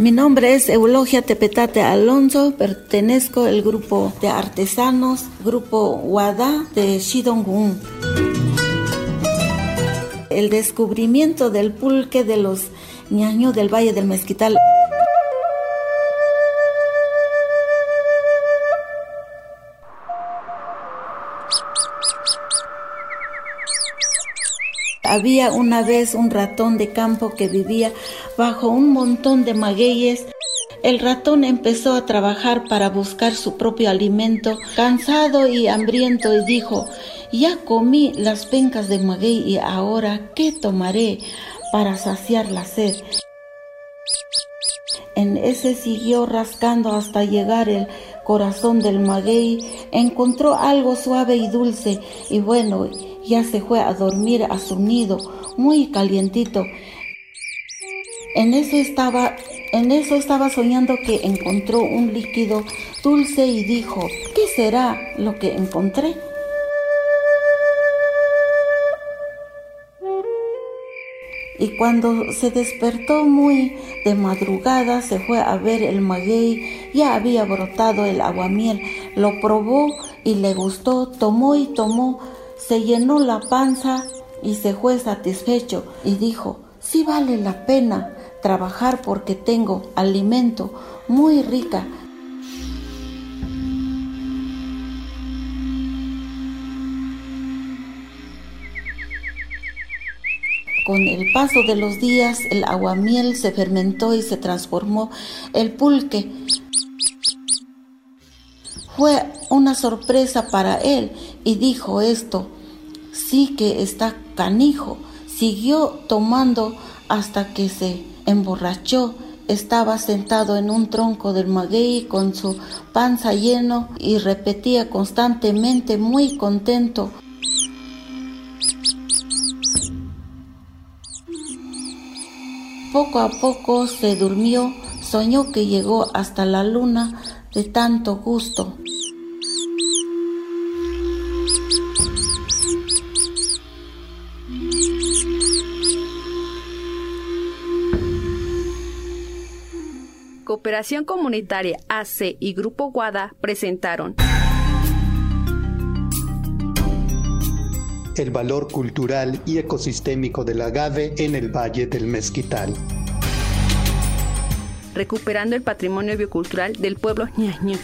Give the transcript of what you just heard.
Mi nombre es Eulogia Tepetate Alonso, pertenezco al grupo de artesanos, grupo Wada de Shidongún. El descubrimiento del pulque de los ñaños del Valle del Mezquital. Había una vez un ratón de campo que vivía bajo un montón de magueyes. El ratón empezó a trabajar para buscar su propio alimento, cansado y hambriento, y dijo, ya comí las pencas de maguey y ahora, ¿qué tomaré para saciar la sed? En ese siguió rascando hasta llegar el corazón del maguey, encontró algo suave y dulce, y bueno, ya se fue a dormir a su nido, muy calientito. En eso estaba, en eso estaba soñando que encontró un líquido dulce y dijo, ¿qué será lo que encontré? Y cuando se despertó muy de madrugada, se fue a ver el maguey, ya había brotado el aguamiel, lo probó y le gustó, tomó y tomó, se llenó la panza y se fue satisfecho. Y dijo, sí vale la pena trabajar porque tengo alimento muy rica. Con el paso de los días, el aguamiel se fermentó y se transformó el pulque. Fue una sorpresa para él y dijo esto, sí que está canijo. Siguió tomando hasta que se emborrachó. Estaba sentado en un tronco del maguey con su panza lleno y repetía constantemente muy contento. Poco a poco se durmió, soñó que llegó hasta la luna de tanto gusto. Cooperación Comunitaria AC y Grupo Guada presentaron el valor cultural y ecosistémico del agave en el Valle del Mezquital. Recuperando el patrimonio biocultural del pueblo ñañú.